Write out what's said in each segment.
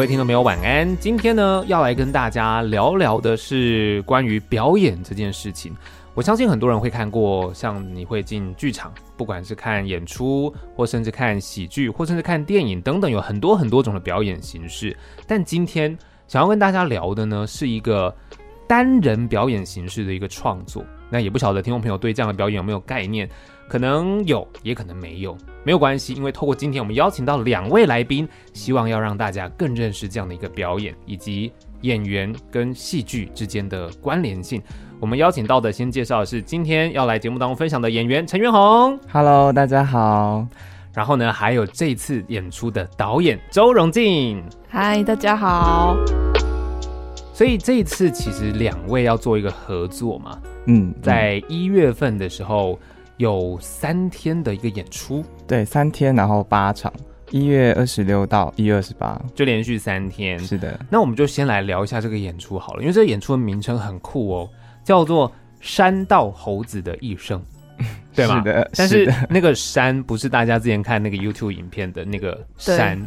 各位听众朋友，晚安。今天呢，要来跟大家聊聊的是关于表演这件事情。我相信很多人会看过，像你会进剧场，不管是看演出，或甚至看喜剧，或甚至看电影等等，有很多很多种的表演形式。但今天想要跟大家聊的呢，是一个单人表演形式的一个创作。那也不晓得听众朋友对这样的表演有没有概念？可能有，也可能没有，没有关系，因为透过今天我们邀请到两位来宾，希望要让大家更认识这样的一个表演，以及演员跟戏剧之间的关联性。我们邀请到的，先介绍的是今天要来节目当中分享的演员陈元宏，Hello，大家好。然后呢，还有这次演出的导演周荣进，嗨，大家好。所以这一次其实两位要做一个合作嘛，嗯，在一月份的时候。有三天的一个演出，对，三天，然后八场，一月二十六到一月二十八，就连续三天。是的，那我们就先来聊一下这个演出好了，因为这个演出的名称很酷哦，叫做《山道猴子的一生》，对吗？是的，但是那个山不是大家之前看那个 YouTube 影片的那个山，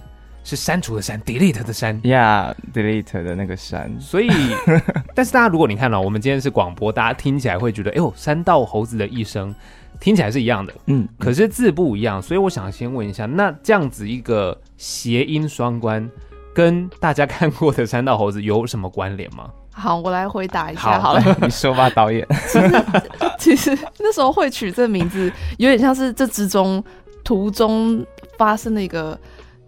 是删除的删，delete 的删，Yeah，delete 的那个删。所以，但是大家如果你看了、哦、我们今天是广播，大家听起来会觉得，哎呦，《山道猴子的一生》。听起来是一样的，嗯，可是字不一样，所以我想先问一下，那这样子一个谐音双关，跟大家看过的山道猴子有什么关联吗？好，我来回答一下好了。好，你说吧，导演。其实，其实那时候会取这个名字，有点像是这之中途中发生的一个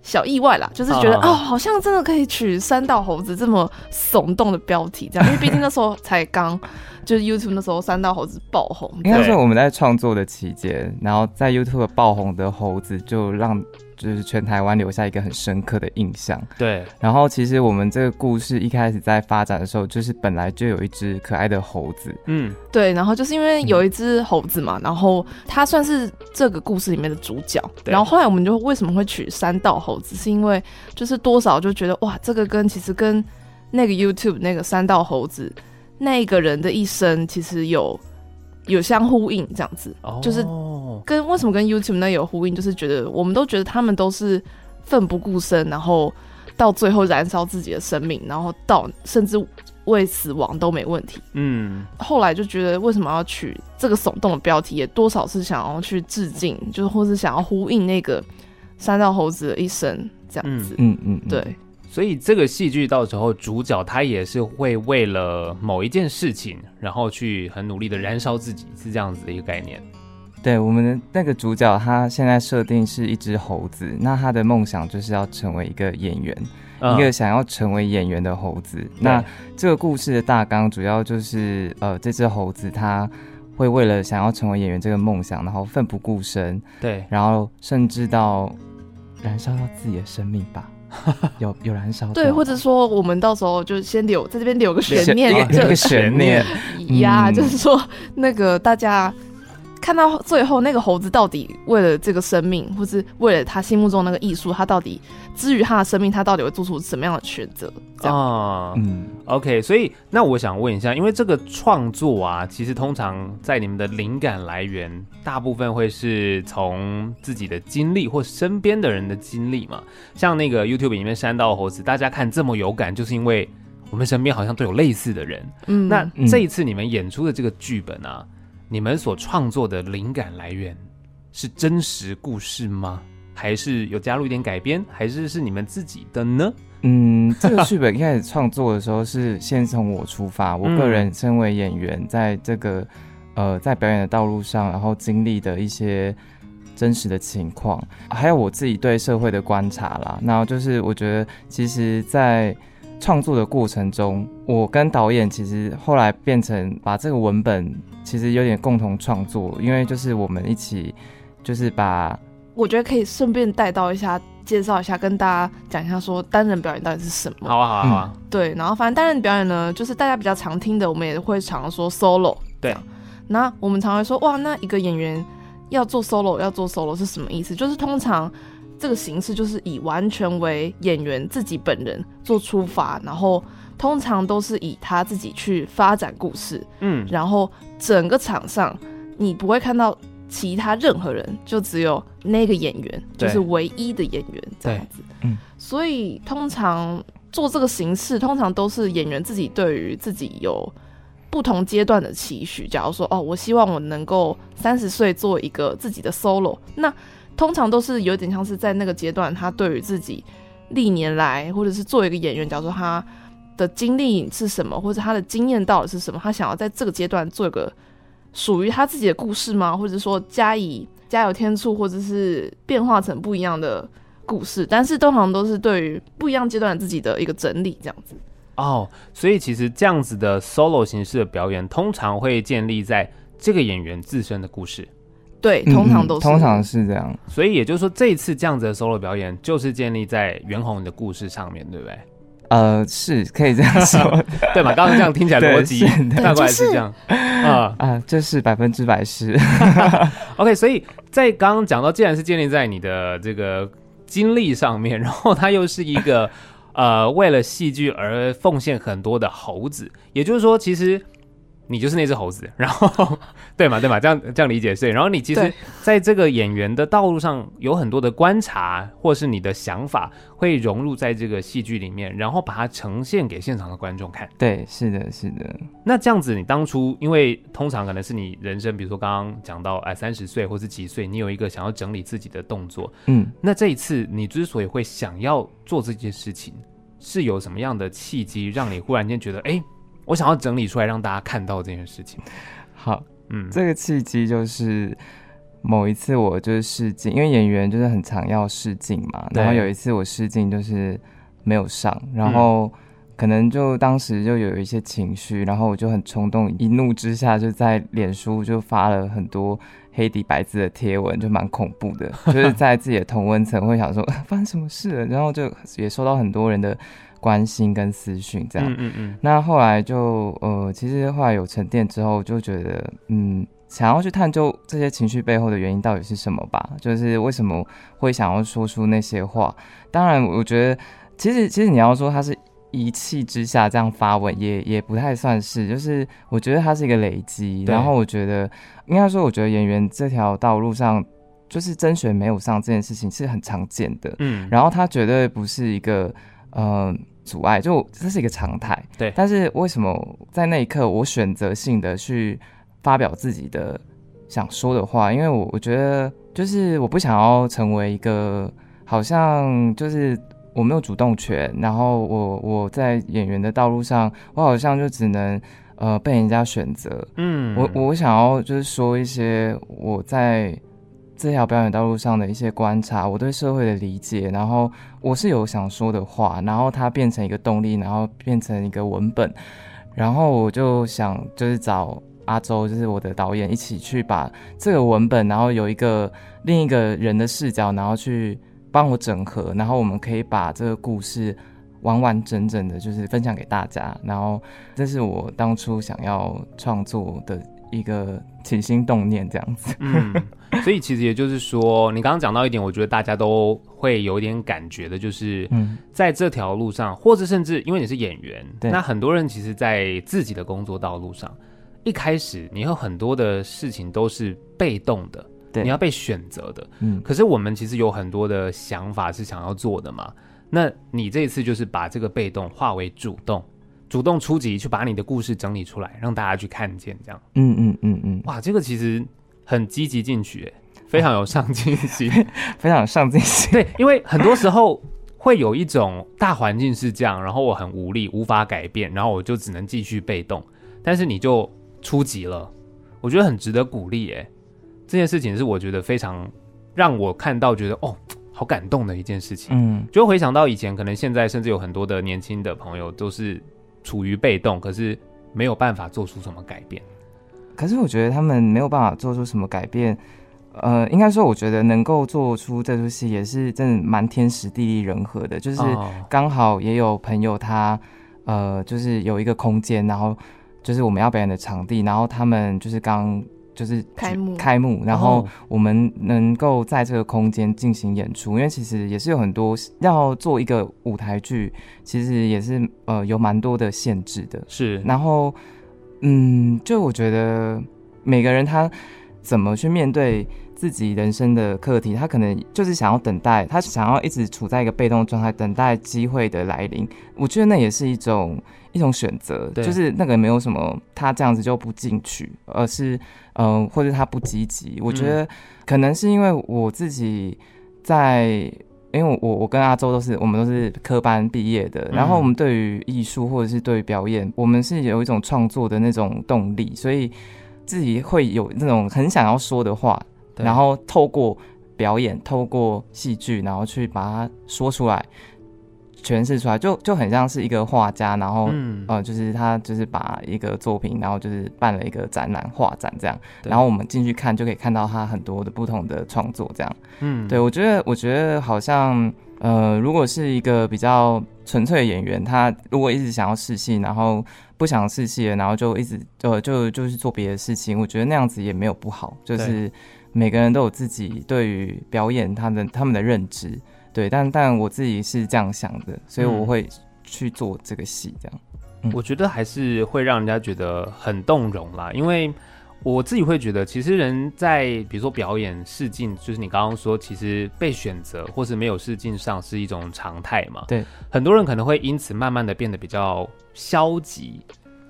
小意外啦，就是觉得哦，哦，好像真的可以取三道猴子这么耸动的标题，这样，因为毕竟那时候才刚。就是 YouTube 那时候，三道猴子爆红。应该是我们在创作的期间，然后在 YouTube 爆红的猴子，就让就是全台湾留下一个很深刻的印象。对。然后其实我们这个故事一开始在发展的时候，就是本来就有一只可爱的猴子。嗯，对。然后就是因为有一只猴子嘛，然后它算是这个故事里面的主角。然后后来我们就为什么会取三道猴子，是因为就是多少就觉得哇，这个跟其实跟那个 YouTube 那个三道猴子。那个人的一生其实有有相呼应，这样子，oh. 就是跟为什么跟 YouTube 那有呼应，就是觉得我们都觉得他们都是奋不顾身，然后到最后燃烧自己的生命，然后到甚至为死亡都没问题。嗯，后来就觉得为什么要取这个耸动的标题，也多少是想要去致敬，就是或是想要呼应那个山道猴子的一生这样子。嗯嗯，嗯，对。所以这个戏剧到时候主角他也是会为了某一件事情，然后去很努力的燃烧自己，是这样子的一个概念。对，我们的那个主角他现在设定是一只猴子，那他的梦想就是要成为一个演员，嗯、一个想要成为演员的猴子。那这个故事的大纲主要就是呃，这只猴子它会为了想要成为演员这个梦想，然后奋不顾身，对，然后甚至到燃烧到自己的生命吧。有有燃烧，对，或者说我们到时候就先留在这边留个悬念，这个悬念 呀，就是说那个大家。看到最后那个猴子到底为了这个生命，或是为了他心目中那个艺术，他到底至于他的生命，他到底会做出什么样的选择？啊，嗯，OK，所以那我想问一下，因为这个创作啊，其实通常在你们的灵感来源，大部分会是从自己的经历或身边的人的经历嘛？像那个 YouTube 里面山道猴子，大家看这么有感，就是因为我们身边好像都有类似的人。嗯，那这一次你们演出的这个剧本啊。你们所创作的灵感来源是真实故事吗？还是有加入一点改编？还是是你们自己的呢？嗯，这个剧本一开始创作的时候是先从我出发，我个人身为演员，在这个呃在表演的道路上，然后经历的一些真实的情况，还有我自己对社会的观察啦。然后就是我觉得，其实，在创作的过程中，我跟导演其实后来变成把这个文本其实有点共同创作，因为就是我们一起就是把，我觉得可以顺便带到一下，介绍一下，跟大家讲一下说单人表演到底是什么。好啊，好啊，好啊。对，然后反正单人表演呢，就是大家比较常听的，我们也会常说 solo。对。那我们常会说，哇，那一个演员要做 solo，要做 solo 是什么意思？就是通常。这个形式就是以完全为演员自己本人做出发，然后通常都是以他自己去发展故事，嗯，然后整个场上你不会看到其他任何人，就只有那个演员，就是唯一的演员这样子，嗯，所以通常做这个形式，通常都是演员自己对于自己有不同阶段的期许。假如说，哦，我希望我能够三十岁做一个自己的 solo，那通常都是有点像是在那个阶段，他对于自己历年来或者是作为一个演员，假如说他的经历是什么，或者他的经验到底是什么，他想要在这个阶段做一个属于他自己的故事吗？或者说加以加油添醋，或者是变化成不一样的故事？但是通常都是对于不一样阶段自己的一个整理，这样子。哦，所以其实这样子的 solo 形式的表演，通常会建立在这个演员自身的故事。对，通常都是、嗯、通常是这样。所以也就是说，这一次这样子的 solo 表演，就是建立在袁弘的故事上面对不对？呃，是可以这样说，对吧？刚刚这样听起来逻辑大概是这样啊、啊，这是百分之百是。OK，所以在刚刚讲到，既然是建立在你的这个经历上面，然后他又是一个呃为了戏剧而奉献很多的猴子，也就是说，其实。你就是那只猴子，然后 对嘛对嘛，这样这样理解是。然后你其实在这个演员的道路上有很多的观察，或是你的想法会融入在这个戏剧里面，然后把它呈现给现场的观众看。对，是的，是的。那这样子，你当初因为通常可能是你人生，比如说刚刚讲到哎三十岁或是几岁，你有一个想要整理自己的动作，嗯，那这一次你之所以会想要做这件事情，是有什么样的契机让你忽然间觉得哎？我想要整理出来让大家看到这件事情。好，嗯，这个契机就是某一次我就是试镜，因为演员就是很常要试镜嘛。然后有一次我试镜就是没有上，然后可能就当时就有一些情绪，然后我就很冲动，一怒之下就在脸书就发了很多黑底白字的贴文，就蛮恐怖的，就是在自己的同温层会想说 发生什么事了，然后就也收到很多人的。关心跟私讯这样，嗯嗯嗯。那后来就呃，其实后来有沉淀之后，就觉得嗯，想要去探究这些情绪背后的原因到底是什么吧。就是为什么会想要说出那些话？当然，我觉得其实其实你要说他是一气之下这样发文，也也不太算是。就是我觉得他是一个累积。然后我觉得应该说，我觉得演员这条道路上，就是甄选没有上这件事情是很常见的。嗯。然后他绝对不是一个呃。阻碍，就这是一个常态。对，但是为什么在那一刻我选择性的去发表自己的想说的话？因为我我觉得就是我不想要成为一个好像就是我没有主动权，然后我我在演员的道路上，我好像就只能呃被人家选择。嗯，我我想要就是说一些我在。这条表演道路上的一些观察，我对社会的理解，然后我是有想说的话，然后它变成一个动力，然后变成一个文本，然后我就想就是找阿周，就是我的导演一起去把这个文本，然后有一个另一个人的视角，然后去帮我整合，然后我们可以把这个故事完完整整的，就是分享给大家，然后这是我当初想要创作的一个起心动念，这样子。嗯。所以其实也就是说，你刚刚讲到一点，我觉得大家都会有一点感觉的，就是在这条路上，或者甚至因为你是演员，那很多人其实，在自己的工作道路上，一开始你有很多的事情都是被动的，你要被选择的。嗯，可是我们其实有很多的想法是想要做的嘛。那你这一次就是把这个被动化为主动，主动出击，去把你的故事整理出来，让大家去看见，这样。嗯嗯嗯嗯，哇，这个其实。很积极进取，非常有上进心，非常有上进心。对，因为很多时候会有一种大环境是这样，然后我很无力，无法改变，然后我就只能继续被动。但是你就出击了，我觉得很值得鼓励。哎，这件事情是我觉得非常让我看到觉得哦，好感动的一件事情。嗯，就回想到以前，可能现在甚至有很多的年轻的朋友都是处于被动，可是没有办法做出什么改变。可是我觉得他们没有办法做出什么改变，呃，应该说，我觉得能够做出这出戏也是真的蛮天时地利人和的，就是刚好也有朋友他，呃，就是有一个空间，然后就是我们要表演的场地，然后他们就是刚就是开幕。开幕，然后我们能够在这个空间进行演出，因为其实也是有很多要做一个舞台剧，其实也是呃有蛮多的限制的，是，然后。嗯，就我觉得每个人他怎么去面对自己人生的课题，他可能就是想要等待，他想要一直处在一个被动状态，等待机会的来临。我觉得那也是一种一种选择，就是那个没有什么他这样子就不进取，而是嗯、呃，或者他不积极。我觉得可能是因为我自己在，因为我我跟阿周都是我们都是科班毕业的，然后我们对于艺术或者是对于表演，我们是有一种创作的那种动力，所以自己会有那种很想要说的话。然后透过表演，透过戏剧，然后去把它说出来，诠释出来，就就很像是一个画家，然后、嗯、呃，就是他就是把一个作品，然后就是办了一个展览，画展这样，然后我们进去看，就可以看到他很多的不同的创作这样。嗯，对，我觉得，我觉得好像呃，如果是一个比较纯粹的演员，他如果一直想要试戏，然后不想试戏了，然后就一直呃就就是做别的事情，我觉得那样子也没有不好，就是。每个人都有自己对于表演他们他们的认知，对，但但我自己是这样想的，所以我会去做这个戏，这样。嗯，我觉得还是会让人家觉得很动容啦，因为我自己会觉得，其实人在比如说表演试镜，就是你刚刚说，其实被选择或是没有试镜上是一种常态嘛。对，很多人可能会因此慢慢的变得比较消极，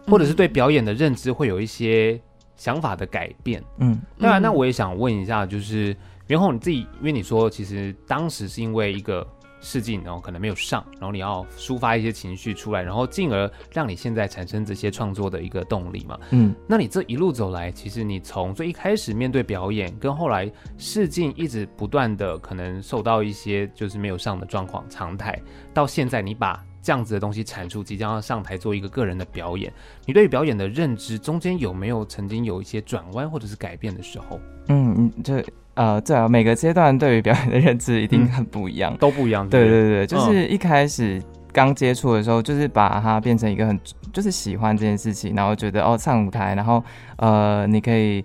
或者是对表演的认知会有一些。想法的改变，嗯，当然，那我也想问一下，就是元宏你自己，因为你说其实当时是因为一个试镜，然后可能没有上，然后你要抒发一些情绪出来，然后进而让你现在产生这些创作的一个动力嘛，嗯，那你这一路走来，其实你从最一开始面对表演，跟后来试镜一直不断的可能受到一些就是没有上的状况常态，到现在你把。这样子的东西产出，即将要上台做一个个人的表演，你对于表演的认知中间有没有曾经有一些转弯或者是改变的时候？嗯，这呃，对啊，每个阶段对于表演的认知一定很不一样，嗯、都不一样。对对对，就是一开始刚接触的时候，就是把它变成一个很就是喜欢这件事情，然后觉得哦上舞台，然后呃你可以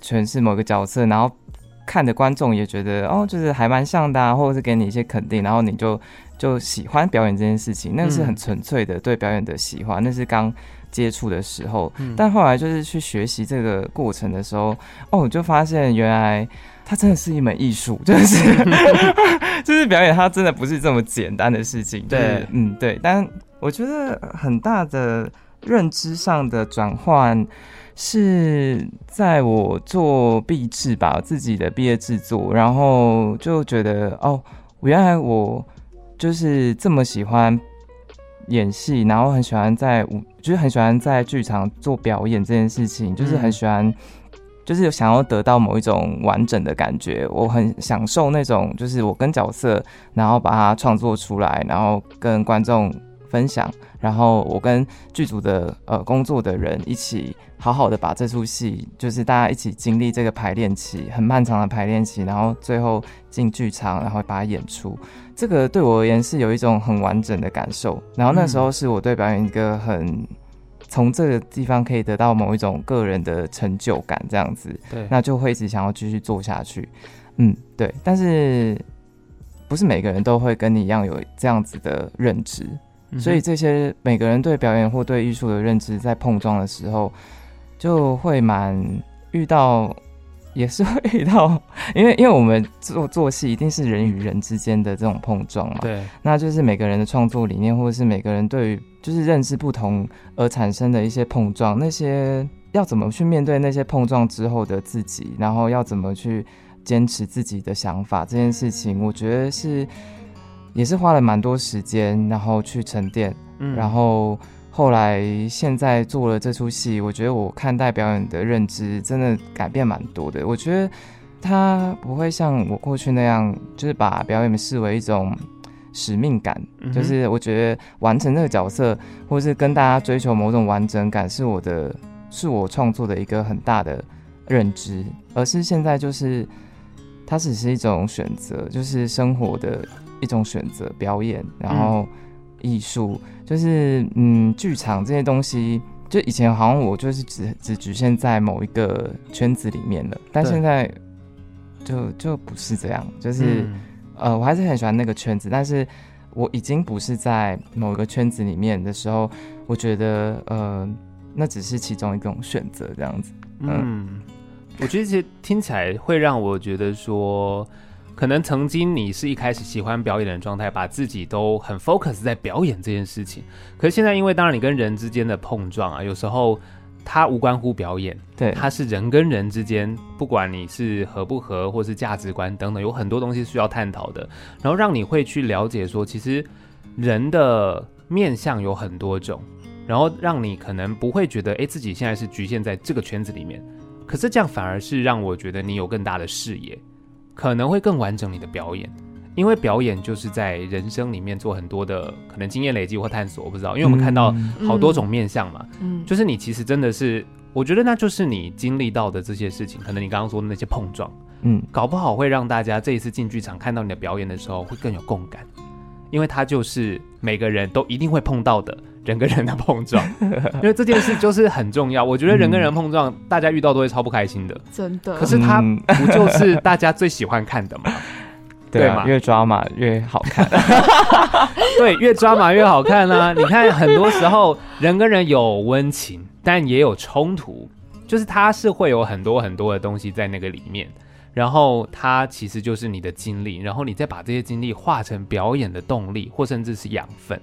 诠释某个角色，然后看的观众也觉得哦就是还蛮像的，啊，或者是给你一些肯定，然后你就。就喜欢表演这件事情，那个是很纯粹的对表演的喜欢，嗯、那是刚接触的时候。嗯、但后来就是去学习这个过程的时候，哦，我就发现原来它真的是一门艺术，就是 就是表演，它真的不是这么简单的事情。对、就是，嗯，对。但我觉得很大的认知上的转换是在我做毕制吧，自己的毕业制作，然后就觉得哦，原来我。就是这么喜欢演戏，然后很喜欢在舞，就是很喜欢在剧场做表演这件事情，就是很喜欢，就是想要得到某一种完整的感觉。我很享受那种，就是我跟角色，然后把它创作出来，然后跟观众分享，然后我跟剧组的呃工作的人一起好好的把这出戏，就是大家一起经历这个排练期，很漫长的排练期，然后最后进剧场，然后把它演出。这个对我而言是有一种很完整的感受，然后那时候是我对表演一个很从这个地方可以得到某一种个人的成就感，这样子，对，那就会一直想要继续做下去，嗯，对，但是不是每个人都会跟你一样有这样子的认知，所以这些每个人对表演或对艺术的认知在碰撞的时候，就会蛮遇到。也是会遇到，因为因为我们做做戏一定是人与人之间的这种碰撞嘛，对，那就是每个人的创作理念，或者是每个人对于就是认识不同而产生的一些碰撞，那些要怎么去面对那些碰撞之后的自己，然后要怎么去坚持自己的想法这件事情，我觉得是也是花了蛮多时间，然后去沉淀，嗯，然后。后来现在做了这出戏，我觉得我看待表演的认知真的改变蛮多的。我觉得他不会像我过去那样，就是把表演视为一种使命感，嗯、就是我觉得完成这个角色，或是跟大家追求某种完整感，是我的，是我创作的一个很大的认知。而是现在就是，它只是一种选择，就是生活的一种选择，表演，然后。嗯艺术就是，嗯，剧场这些东西，就以前好像我就是只只局限在某一个圈子里面了，但现在就就不是这样，就是，嗯、呃，我还是很喜欢那个圈子，但是我已经不是在某一个圈子里面的时候，我觉得，呃，那只是其中一种选择，这样子，嗯。嗯我觉得其实听起来会让我觉得说，可能曾经你是一开始喜欢表演的状态，把自己都很 focus 在表演这件事情。可是现在，因为当然你跟人之间的碰撞啊，有时候它无关乎表演，对，它是人跟人之间，不管你是合不合，或是价值观等等，有很多东西需要探讨的。然后让你会去了解说，其实人的面相有很多种，然后让你可能不会觉得，哎，自己现在是局限在这个圈子里面。可是这样反而是让我觉得你有更大的视野，可能会更完整你的表演，因为表演就是在人生里面做很多的可能经验累积或探索，我不知道，因为我们看到好多种面相嘛，嗯，就是你其实真的是，我觉得那就是你经历到的这些事情，可能你刚刚说的那些碰撞，嗯，搞不好会让大家这一次进剧场看到你的表演的时候会更有共感，因为它就是每个人都一定会碰到的。人跟人的碰撞，因为这件事就是很重要。我觉得人跟人碰撞，嗯、大家遇到都会超不开心的，真的。可是它不就是大家最喜欢看的吗？对啊，越抓马越好看。对，越抓马越好看啊！你看，很多时候人跟人有温情，但也有冲突，就是它是会有很多很多的东西在那个里面，然后它其实就是你的经历，然后你再把这些经历化成表演的动力，或甚至是养分。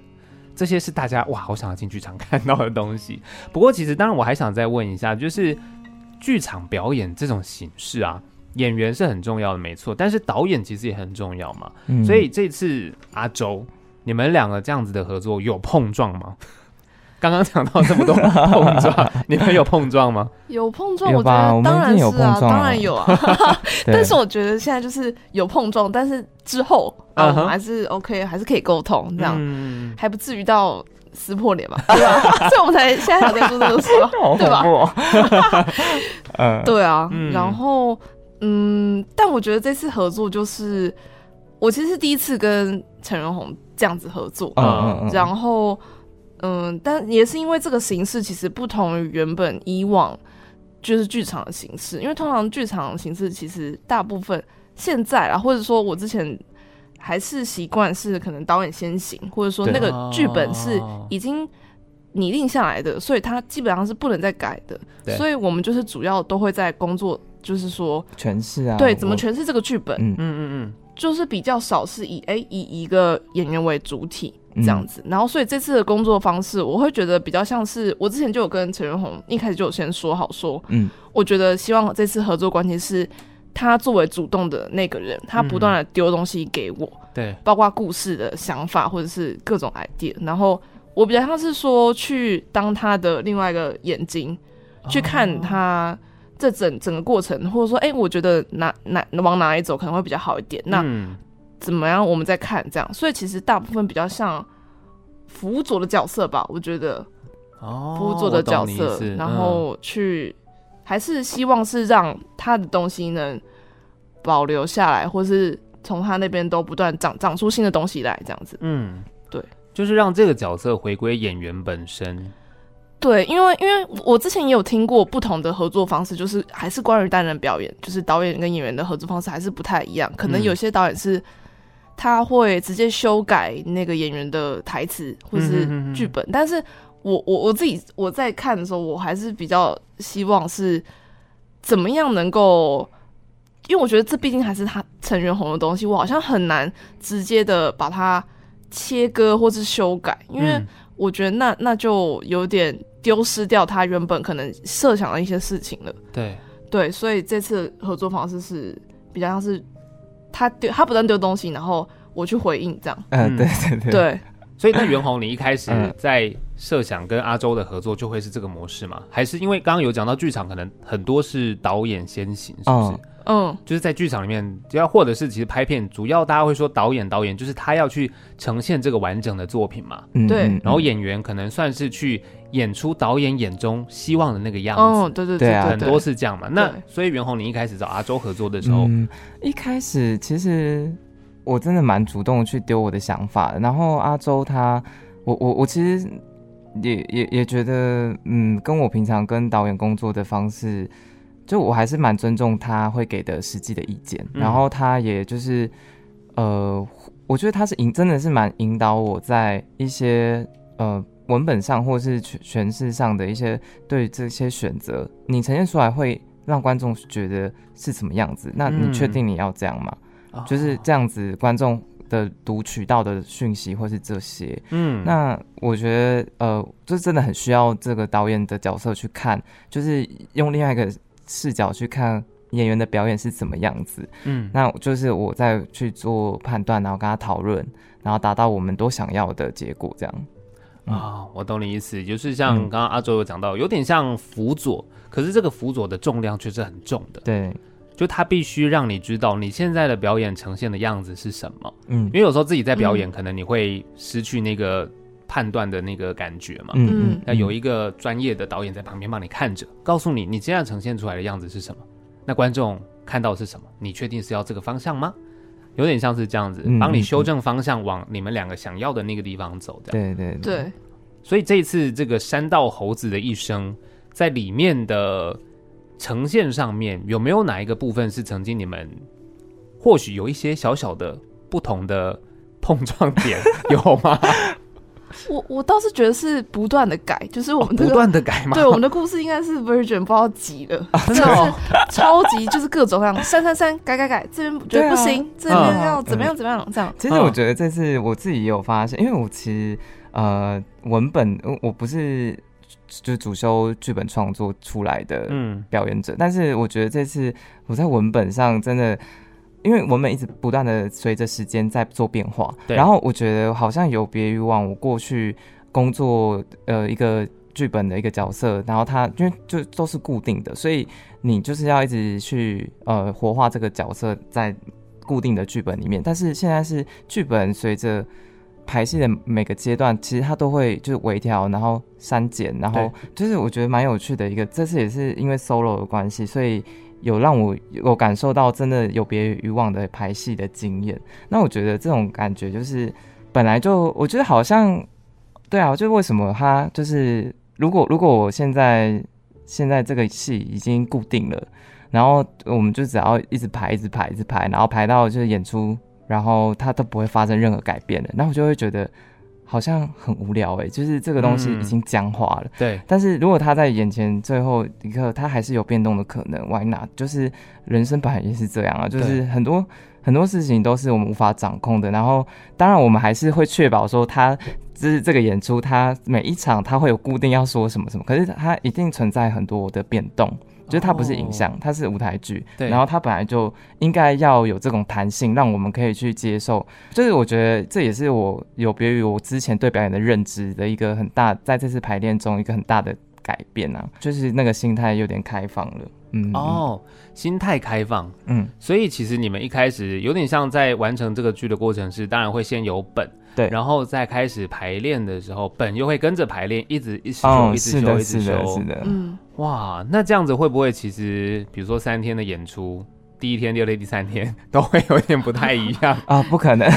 这些是大家哇，好想要进剧场看到的东西。不过，其实当然我还想再问一下，就是剧场表演这种形式啊，演员是很重要的，没错。但是导演其实也很重要嘛。嗯、所以这次阿周，你们两个这样子的合作有碰撞吗？刚刚讲到这么多碰撞，你们有碰撞吗？有碰撞，我觉得当然是啊，当然有啊。但是我觉得现在就是有碰撞，但是之后啊，我们还是 OK，还是可以沟通，这样还不至于到撕破脸嘛，对吧？所以我们才现在才在做这个事，对吧？嗯，对啊。然后嗯，但我觉得这次合作就是我其实是第一次跟陈仁宏这样子合作，嗯，然后。嗯，但也是因为这个形式其实不同于原本以往就是剧场的形式，因为通常剧场的形式其实大部分现在啊，或者说我之前还是习惯是可能导演先行，或者说那个剧本是已经拟定下来的，所以它基本上是不能再改的。所以我们就是主要都会在工作，就是说诠释啊，对，怎么诠释这个剧本，嗯嗯嗯嗯，就是比较少是以哎、欸、以一个演员为主体。这样子，然后所以这次的工作方式，我会觉得比较像是我之前就有跟陈元宏一开始就有先说好说，嗯，我觉得希望这次合作关系是他作为主动的那个人，他不断的丢东西给我，对，包括故事的想法或者是各种 idea，然后我比较像是说去当他的另外一个眼睛，去看他这整整个过程，或者说，哎，我觉得哪哪往哪里走可能会比较好一点，那。怎么样？我们在看这样，所以其实大部分比较像辅佐的角色吧，我觉得。哦。辅佐的角色，然后去还是希望是让他的东西能保留下来，或是从他那边都不断长长出新的东西来，这样子。嗯，对，就是让这个角色回归演员本身。对，因为因为我之前也有听过不同的合作方式，就是还是关于单人表演，就是导演跟演员的合作方式还是不太一样，可能有些导演是。他会直接修改那个演员的台词或是剧本，嗯、哼哼，但是我我我自己我在看的时候，我还是比较希望是怎么样能够，因为我觉得这毕竟还是他陈元红的东西，我好像很难直接的把它切割或是修改，因为我觉得那那就有点丢失掉他原本可能设想的一些事情了。对对，所以这次合作方式是比较像是。他丢他不断丢东西，然后我去回应，这样。嗯，对对对。对，所以那袁弘，你一开始在设想跟阿周的合作就会是这个模式吗？还是因为刚刚有讲到剧场可能很多是导演先行，是不是？嗯，就是在剧场里面，只要或者是其实拍片，主要大家会说导演导演就是他要去呈现这个完整的作品嘛。对。然后演员可能算是去演出导演眼中希望的那个样子。哦，对对对，很多是这样嘛。那所以袁弘，你一开始找阿周合作的时候，嗯，一开始其实我真的蛮主动去丢我的想法，然后阿周他，我我我其实也也也觉得，嗯，跟我平常跟导演工作的方式。就我还是蛮尊重他会给的实际的意见，嗯、然后他也就是，呃，我觉得他是引，真的是蛮引导我在一些呃文本上或是诠释上的一些对这些选择，你呈现出来会让观众觉得是什么样子。那你确定你要这样吗？嗯、就是这样子，观众的读取到的讯息或是这些。嗯，那我觉得呃，这真的很需要这个导演的角色去看，就是用另外一个视角去看演员的表演是怎么样子。嗯，那就是我在去做判断，然后跟他讨论，然后达到我们都想要的结果，这样。啊、哦，我懂你意思，就是像刚刚阿周有讲到，有点像辅佐，可是这个辅佐的重量却是很重的。对，就他必须让你知道你现在的表演呈现的样子是什么。嗯，因为有时候自己在表演，可能你会失去那个判断的那个感觉嘛。嗯嗯。那有一个专业的导演在旁边帮你看着，告诉你你现在呈现出来的样子是什么，那观众看到的是什么？你确定是要这个方向吗？有点像是这样子，帮你修正方向，往你们两个想要的那个地方走。这样。对对对。所以这一次这个山道猴子的一生，在里面的呈现上面，有没有哪一个部分是曾经你们或许有一些小小的不同的碰撞点，有吗？我我倒是觉得是不断的改，就是我们、不断的改嘛。对，我们的故事应该是 Virgin 不知道几了，真的是超级就是各种各样删删删改改改，这边觉得不行，啊、这边要怎么样怎么样这样。其实我觉得这次我自己也有发现，因为我其实呃文本我不是就是主修剧本创作出来的表演者，嗯、但是我觉得这次我在文本上真的。因为我们一直不断的随着时间在做变化，对然后我觉得好像有别于往我过去工作呃一个剧本的一个角色，然后它因为就都是固定的，所以你就是要一直去呃活化这个角色在固定的剧本里面。但是现在是剧本随着排戏的每个阶段，其实它都会就是微调，然后删减，然后就是我觉得蛮有趣的一个。这次也是因为 solo 的关系，所以。有让我有感受到真的有别于以往的排戏的经验，那我觉得这种感觉就是本来就我觉得好像对啊，就为什么他就是如果如果我现在现在这个戏已经固定了，然后我们就只要一直排一直排一直排，然后排到就是演出，然后它都不会发生任何改变了，那我就会觉得。好像很无聊哎、欸，就是这个东西已经僵化了。嗯、对，但是如果他在眼前最后一刻，他还是有变动的可能，Why not？就是人生本来也是这样啊，就是很多很多事情都是我们无法掌控的。然后，当然我们还是会确保说，他就是这个演出，他每一场他会有固定要说什么什么，可是他一定存在很多的变动。就是它不是影像，它是舞台剧，对，然后它本来就应该要有这种弹性，让我们可以去接受。就是我觉得这也是我有别于我之前对表演的认知的一个很大，在这次排练中一个很大的改变啊，就是那个心态有点开放了。嗯，哦，心态开放，嗯，所以其实你们一开始有点像在完成这个剧的过程是，当然会先有本。对，然后再开始排练的时候，本又会跟着排练，一直一直修，哦、一直修，一直修，是的，嗯，哇，那这样子会不会其实，比如说三天的演出，第一天、第二天、第三天都会有点不太一样。啊？不可能，我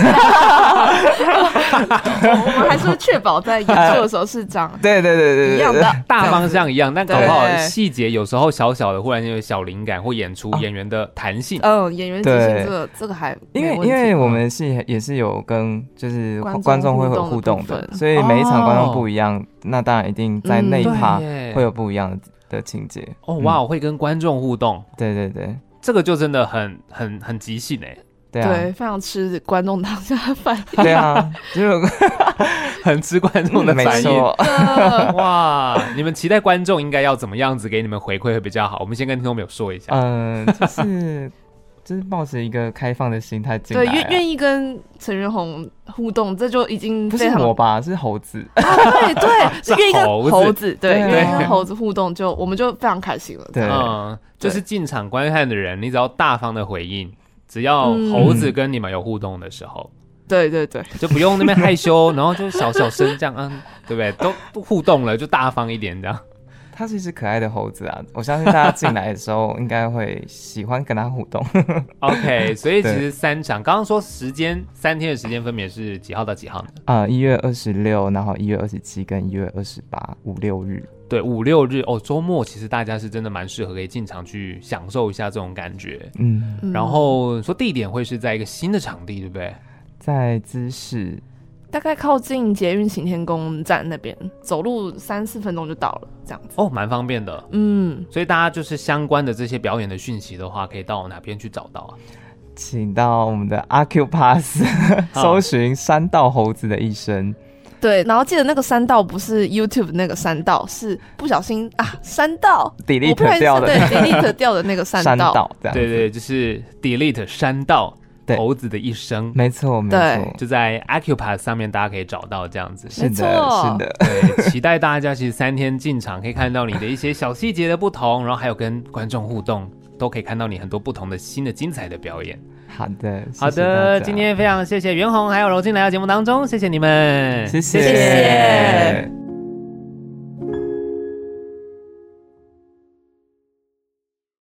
们还是会确保在演出的时候是这样，对对对对，一样的。大方向一样，但搞不好细节有时候小小的，忽然间有小灵感或演出演员的弹性，嗯，演员即兴这个这个还因为因为我们是也是有跟就是观众会有互动的，所以每一场观众不一样，那当然一定在那一趴会有不一样的情节。哦，哇，我会跟观众互动，对对对。这个就真的很很很即兴哎，对啊，对，非常吃观众当下的反应，对啊，就很吃观众的反应。哇，你们期待观众应该要怎么样子给你们回馈会比较好？我们先跟听众朋友说一下，嗯，就是。就是抱着一个开放的心态进来，对，愿愿意跟陈元宏互动，这就已经不是我吧，是猴子。啊，对对，愿意跟猴子，对，愿意跟猴子互动，就我们就非常开心了。对，嗯，就是进场观看的人，你只要大方的回应，只要猴子跟你们有互动的时候，对对对，就不用那边害羞，然后就小小声这样，嗯，对不对？都不互动了，就大方一点这样。它是一只可爱的猴子啊！我相信大家进来的时候应该会喜欢跟它互动。OK，所以其实三场，刚刚说时间三天的时间分别是几号到几号呢？啊、呃，一月二十六，然后一月二十七跟一月二十八，五六日。对，五六日哦，周末其实大家是真的蛮适合可以进场去享受一下这种感觉。嗯，然后说地点会是在一个新的场地，对不对？在姿势。大概靠近捷运行天宫站那边，走路三四分钟就到了，这样子。哦，蛮方便的。嗯，所以大家就是相关的这些表演的讯息的话，可以到哪边去找到啊？请到我们的阿 Q Pass 搜寻山道猴子的一生。对，然后记得那个山道不是 YouTube 那个山道，是不小心啊山道 delete 掉的，对 delete 掉的那个山道。山道对对，就是 delete 山道猴子的一生。没错没错，就在 Accupass 上面大家可以找到这样子。是的，是的。对，期待大家其实三天进场可以看到你的一些小细节的不同，然后还有跟观众互动，都可以看到你很多不同的新的精彩的表演。好的，谢谢好的，今天非常谢谢袁弘还有柔静来到节目当中，谢谢你们，谢谢。谢谢